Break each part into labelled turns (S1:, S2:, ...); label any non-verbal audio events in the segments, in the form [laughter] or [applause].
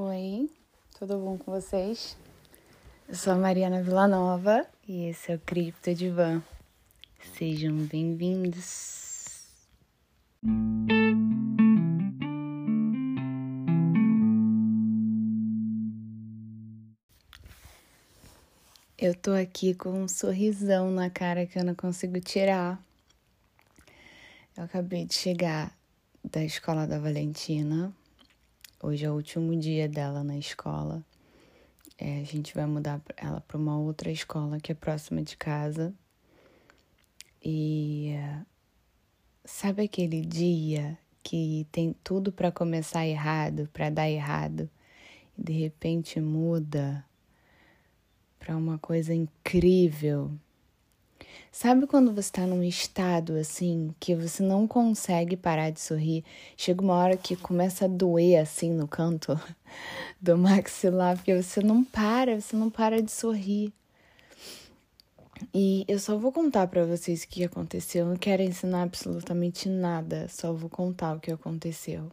S1: Oi, tudo bom com vocês? Eu sou a Mariana Villanova e esse é o Cripto Divan. Sejam bem-vindos. Eu tô aqui com um sorrisão na cara que eu não consigo tirar. Eu acabei de chegar da escola da Valentina. Hoje é o último dia dela na escola. É, a gente vai mudar ela para uma outra escola que é próxima de casa. E sabe aquele dia que tem tudo para começar errado, para dar errado, e de repente muda para uma coisa incrível. Sabe quando você está num estado assim que você não consegue parar de sorrir? Chega uma hora que começa a doer assim no canto [laughs] do maxilar, porque você não para, você não para de sorrir. E eu só vou contar para vocês o que aconteceu. Eu não quero ensinar absolutamente nada, só vou contar o que aconteceu.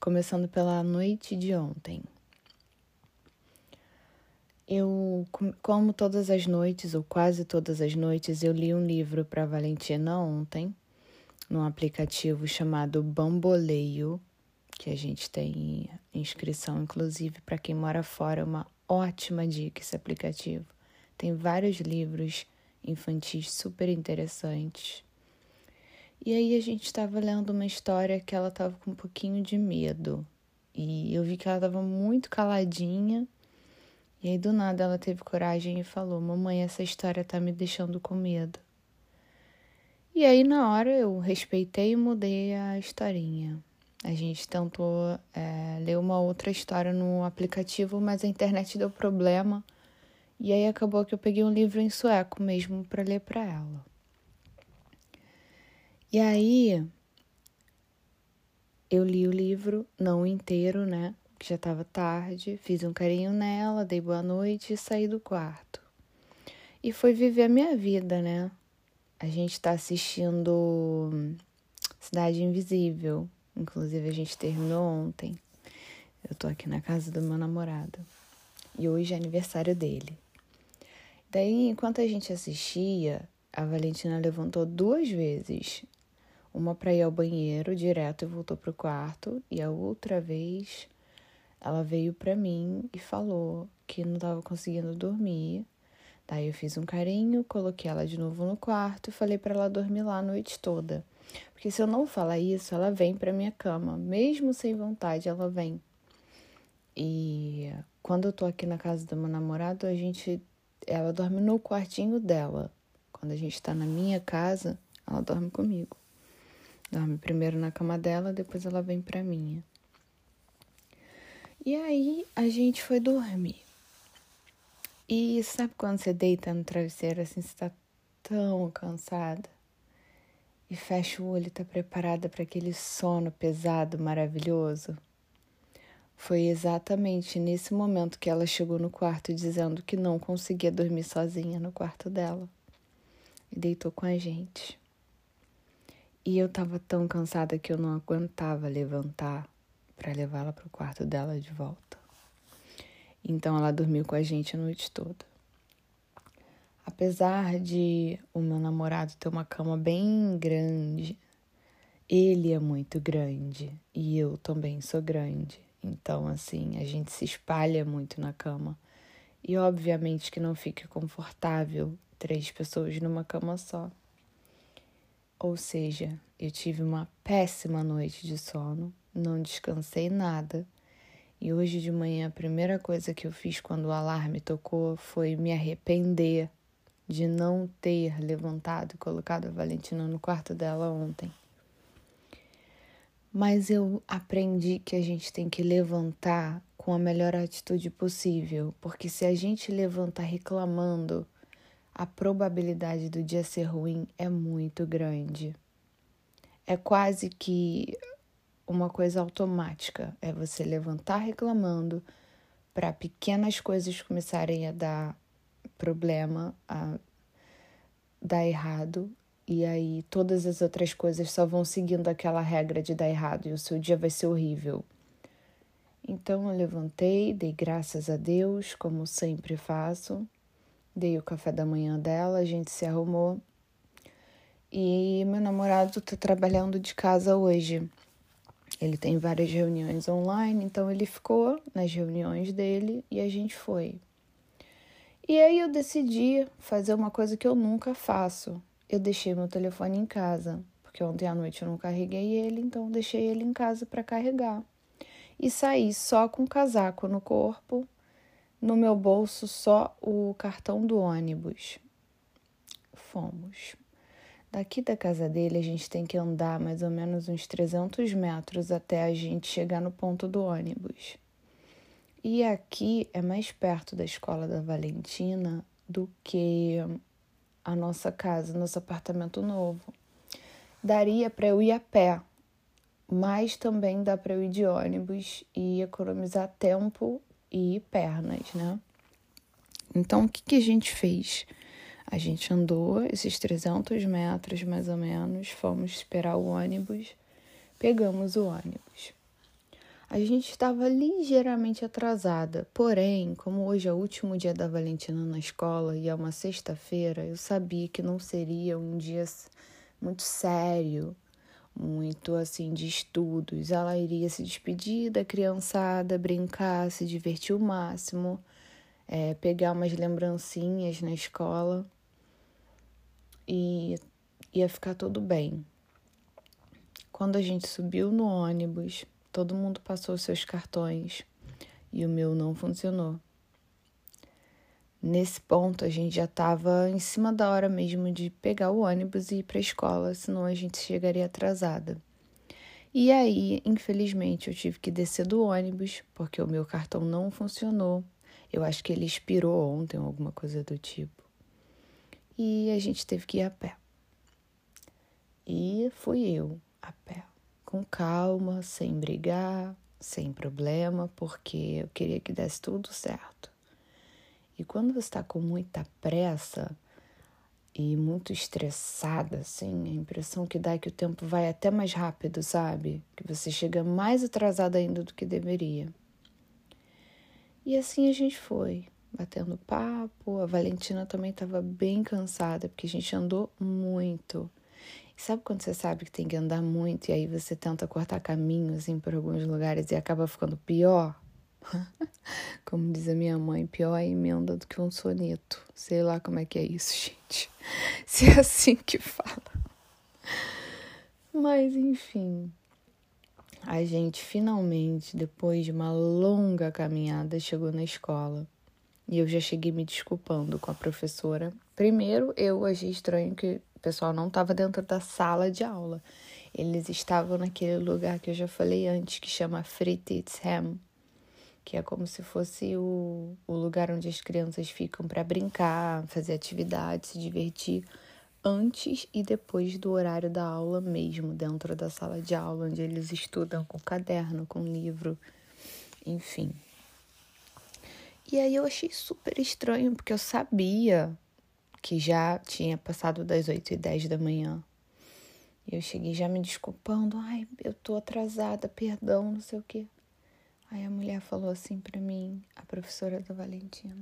S1: Começando pela noite de ontem. Eu, como todas as noites, ou quase todas as noites, eu li um livro para Valentina ontem, num aplicativo chamado Bamboleio, que a gente tem inscrição, inclusive, para quem mora fora, é uma ótima dica esse aplicativo. Tem vários livros infantis super interessantes. E aí a gente estava lendo uma história que ela estava com um pouquinho de medo. E eu vi que ela estava muito caladinha e aí do nada ela teve coragem e falou: Mamãe, essa história tá me deixando com medo. E aí na hora eu respeitei e mudei a historinha. A gente tentou é, ler uma outra história no aplicativo, mas a internet deu problema. E aí acabou que eu peguei um livro em sueco mesmo para ler para ela. E aí eu li o livro, não inteiro, né? Que já estava tarde, fiz um carinho nela, dei boa noite e saí do quarto. E foi viver a minha vida, né? A gente está assistindo Cidade Invisível. Inclusive, a gente terminou ontem. Eu tô aqui na casa do meu namorado. E hoje é aniversário dele. Daí, enquanto a gente assistia, a Valentina levantou duas vezes. Uma para ir ao banheiro direto e voltou pro quarto, e a outra vez ela veio para mim e falou que não estava conseguindo dormir. Daí eu fiz um carinho, coloquei ela de novo no quarto e falei para ela dormir lá a noite toda. Porque se eu não falar isso, ela vem para minha cama, mesmo sem vontade, ela vem. E quando eu tô aqui na casa do meu namorado, a gente ela dorme no quartinho dela. Quando a gente tá na minha casa, ela dorme comigo. Dorme primeiro na cama dela, depois ela vem pra minha. E aí a gente foi dormir. E sabe quando você deita no travesseiro assim, você tá tão cansada? E fecha o olho e tá preparada para aquele sono pesado, maravilhoso? Foi exatamente nesse momento que ela chegou no quarto dizendo que não conseguia dormir sozinha no quarto dela. E deitou com a gente. E eu tava tão cansada que eu não aguentava levantar para levá-la para o quarto dela de volta. Então ela dormiu com a gente a noite toda. Apesar de o meu namorado ter uma cama bem grande, ele é muito grande e eu também sou grande. Então, assim, a gente se espalha muito na cama. E obviamente que não fica confortável três pessoas numa cama só. Ou seja, eu tive uma péssima noite de sono não descansei nada. E hoje de manhã a primeira coisa que eu fiz quando o alarme tocou foi me arrepender de não ter levantado e colocado a Valentina no quarto dela ontem. Mas eu aprendi que a gente tem que levantar com a melhor atitude possível, porque se a gente levanta reclamando, a probabilidade do dia ser ruim é muito grande. É quase que uma coisa automática, é você levantar reclamando para pequenas coisas começarem a dar problema, a dar errado, e aí todas as outras coisas só vão seguindo aquela regra de dar errado e o seu dia vai ser horrível. Então eu levantei, dei graças a Deus, como sempre faço. Dei o café da manhã dela, a gente se arrumou. E meu namorado tá trabalhando de casa hoje. Ele tem várias reuniões online, então ele ficou nas reuniões dele e a gente foi. E aí eu decidi fazer uma coisa que eu nunca faço. Eu deixei meu telefone em casa, porque ontem à noite eu não carreguei ele, então deixei ele em casa para carregar. E saí só com o casaco no corpo, no meu bolso só o cartão do ônibus. Fomos. Daqui da casa dele a gente tem que andar mais ou menos uns 300 metros até a gente chegar no ponto do ônibus. E aqui é mais perto da escola da Valentina do que a nossa casa, nosso apartamento novo. Daria para eu ir a pé, mas também dá para eu ir de ônibus e economizar tempo e pernas, né? Então, o que, que a gente fez? A gente andou esses 300 metros mais ou menos, fomos esperar o ônibus, pegamos o ônibus. A gente estava ligeiramente atrasada, porém, como hoje é o último dia da Valentina na escola e é uma sexta-feira, eu sabia que não seria um dia muito sério, muito assim de estudos. Ela iria se despedir da criançada, brincar, se divertir o máximo, é, pegar umas lembrancinhas na escola e ia ficar tudo bem. Quando a gente subiu no ônibus, Todo mundo passou seus cartões e o meu não funcionou. Nesse ponto, a gente já estava em cima da hora mesmo de pegar o ônibus e ir para a escola, senão a gente chegaria atrasada. E aí, infelizmente, eu tive que descer do ônibus porque o meu cartão não funcionou. Eu acho que ele expirou ontem, alguma coisa do tipo. E a gente teve que ir a pé. E fui eu a pé com calma, sem brigar, sem problema, porque eu queria que desse tudo certo. E quando você está com muita pressa e muito estressada, assim, a impressão que dá é que o tempo vai até mais rápido, sabe? Que você chega mais atrasada ainda do que deveria. E assim a gente foi, batendo papo. A Valentina também estava bem cansada, porque a gente andou muito. E sabe quando você sabe que tem que andar muito e aí você tenta cortar caminho assim por alguns lugares e acaba ficando pior? [laughs] Como diz a minha mãe, pior é emenda do que um soneto. Sei lá como é que é isso, [laughs] gente. Se é assim que fala. Mas enfim, a gente finalmente, depois de uma longa caminhada, chegou na escola. E eu já cheguei me desculpando com a professora. Primeiro, eu achei estranho que pessoal não estava dentro da sala de aula. Eles estavam naquele lugar que eu já falei antes, que chama Fritidshem, que é como se fosse o, o lugar onde as crianças ficam para brincar, fazer atividades, se divertir antes e depois do horário da aula mesmo, dentro da sala de aula, onde eles estudam com caderno, com livro, enfim. E aí eu achei super estranho, porque eu sabia que já tinha passado das 8 e 10 da manhã. E eu cheguei já me desculpando, ai, eu tô atrasada, perdão, não sei o quê. Aí a mulher falou assim para mim, a professora da Valentina: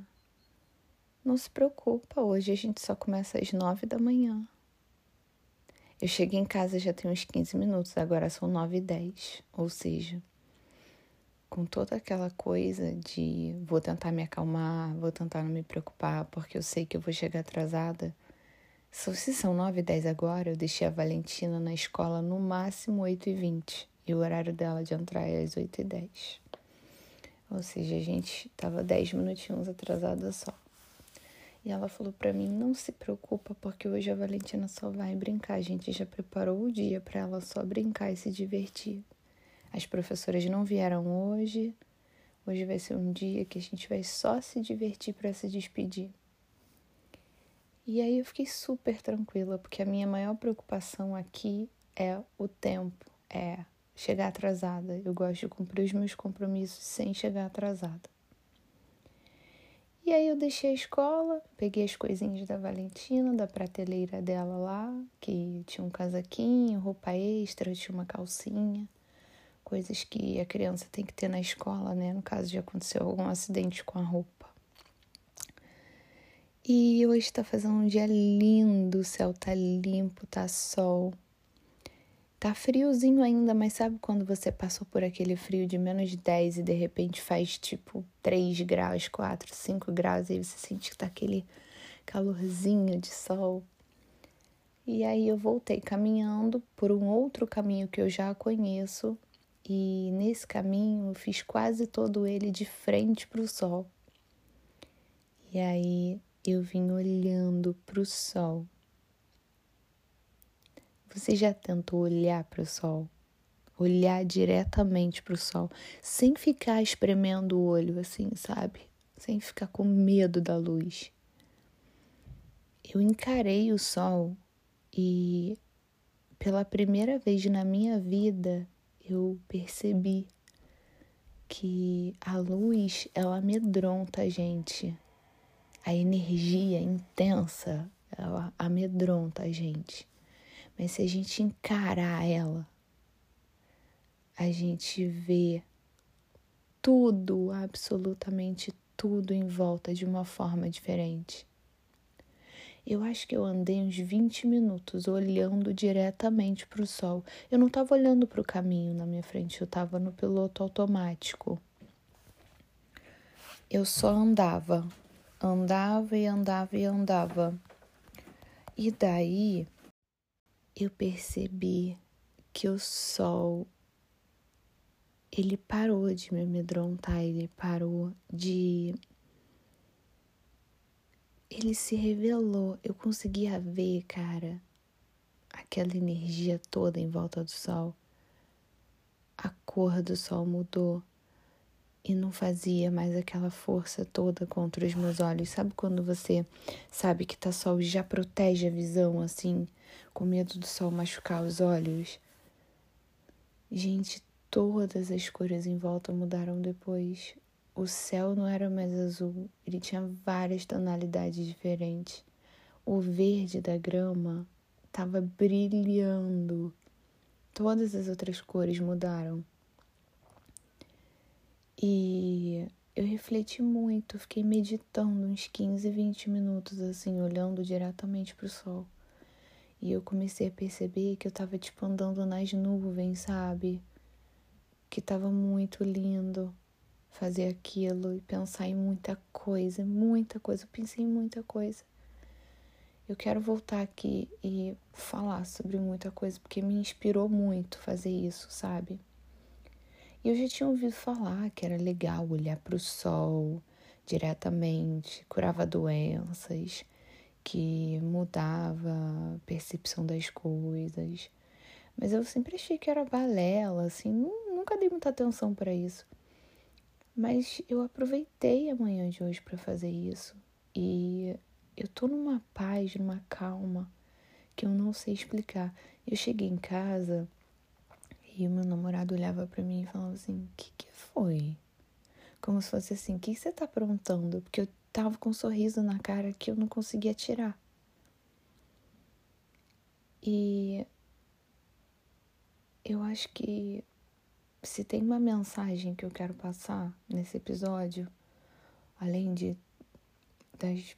S1: Não se preocupa, hoje a gente só começa às 9 da manhã. Eu cheguei em casa já tem uns 15 minutos, agora são 9 e 10, ou seja, com toda aquela coisa de vou tentar me acalmar, vou tentar não me preocupar, porque eu sei que eu vou chegar atrasada. Se são 9 e 10 agora, eu deixei a Valentina na escola no máximo 8 e 20 e o horário dela de entrar é às 8 e 10. Ou seja, a gente tava 10 minutinhos atrasada só. E ela falou para mim: não se preocupa, porque hoje a Valentina só vai brincar. A gente já preparou o dia para ela só brincar e se divertir. As professoras não vieram hoje. Hoje vai ser um dia que a gente vai só se divertir para se despedir. E aí eu fiquei super tranquila, porque a minha maior preocupação aqui é o tempo, é chegar atrasada. Eu gosto de cumprir os meus compromissos sem chegar atrasada. E aí eu deixei a escola, peguei as coisinhas da Valentina, da prateleira dela lá, que tinha um casaquinho, roupa extra, tinha uma calcinha coisas que a criança tem que ter na escola, né? No caso de acontecer algum acidente com a roupa. E hoje está fazendo um dia lindo, o céu tá limpo, tá sol. Tá friozinho ainda, mas sabe quando você passou por aquele frio de menos de 10 e de repente faz tipo 3 graus, 4, 5 graus e você sente que tá aquele calorzinho de sol? E aí eu voltei caminhando por um outro caminho que eu já conheço e nesse caminho eu fiz quase todo ele de frente para o sol. E aí eu vim olhando para o sol você já tentou olhar para o sol? Olhar diretamente para o sol, sem ficar espremendo o olho assim, sabe? Sem ficar com medo da luz. Eu encarei o sol e pela primeira vez na minha vida eu percebi que a luz ela amedronta a gente. A energia intensa ela amedronta a gente. Mas se a gente encarar ela, a gente vê tudo, absolutamente tudo em volta de uma forma diferente. Eu acho que eu andei uns 20 minutos olhando diretamente para o sol. Eu não estava olhando para o caminho na minha frente, eu estava no piloto automático. Eu só andava, andava e andava e andava. E daí eu percebi que o sol ele parou de me amedrontar, ele parou de ele se revelou. Eu conseguia ver, cara, aquela energia toda em volta do sol. A cor do sol mudou e não fazia mais aquela força toda contra os meus olhos. Sabe quando você sabe que tá sol e já protege a visão assim? com medo do sol machucar os olhos. Gente, todas as cores em volta mudaram depois. O céu não era mais azul, ele tinha várias tonalidades diferentes. O verde da grama estava brilhando. Todas as outras cores mudaram. E eu refleti muito, fiquei meditando uns 15, 20 minutos assim, olhando diretamente para o sol. E eu comecei a perceber que eu tava tipo andando nas nuvens, sabe? Que tava muito lindo fazer aquilo e pensar em muita coisa, muita coisa. Eu pensei em muita coisa. Eu quero voltar aqui e falar sobre muita coisa porque me inspirou muito fazer isso, sabe? E eu já tinha ouvido falar que era legal olhar para o sol diretamente, curava doenças, que mudava a percepção das coisas. Mas eu sempre achei que era balela, assim, nunca dei muita atenção para isso. Mas eu aproveitei a manhã de hoje para fazer isso. E eu tô numa paz, numa calma que eu não sei explicar. Eu cheguei em casa e o meu namorado olhava para mim e falava assim: "O que que foi?" Como se fosse assim: "O que você tá aprontando?" Porque eu tava com um sorriso na cara que eu não conseguia tirar. E eu acho que se tem uma mensagem que eu quero passar nesse episódio, além de, das,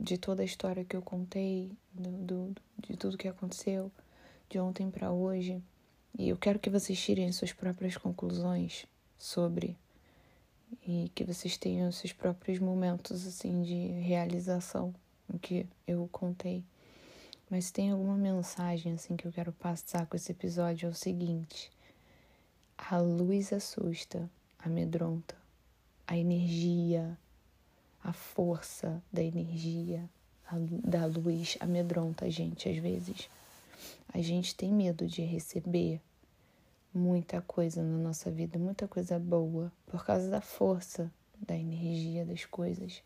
S1: de toda a história que eu contei, do, do de tudo que aconteceu de ontem para hoje, e eu quero que vocês tirem suas próprias conclusões sobre e que vocês tenham seus próprios momentos assim de realização, o que eu contei. Mas tem alguma mensagem assim que eu quero passar com esse episódio é o seguinte: a luz assusta, amedronta, a energia, a força da energia, da luz amedronta a gente às vezes. A gente tem medo de receber muita coisa na nossa vida, muita coisa boa, por causa da força da energia das coisas.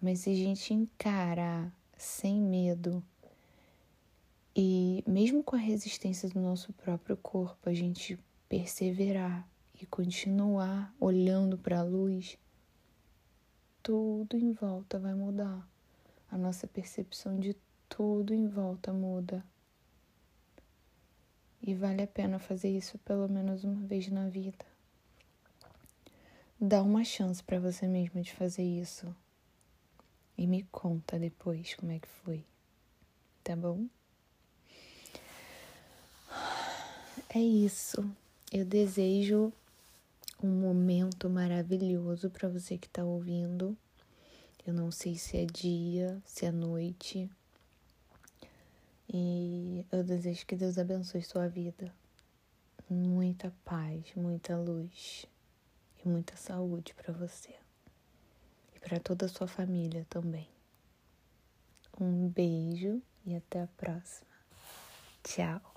S1: Mas se a gente encarar sem medo e mesmo com a resistência do nosso próprio corpo, a gente perseverar e continuar olhando para a luz, tudo em volta vai mudar. A nossa percepção de tudo em volta muda. E vale a pena fazer isso pelo menos uma vez na vida. Dá uma chance para você mesmo de fazer isso. E me conta depois como é que foi. Tá bom? É isso. Eu desejo um momento maravilhoso para você que está ouvindo. Eu não sei se é dia, se é noite. E eu desejo que Deus abençoe sua vida. Muita paz, muita luz e muita saúde para você. E para toda a sua família também. Um beijo e até a próxima. Tchau.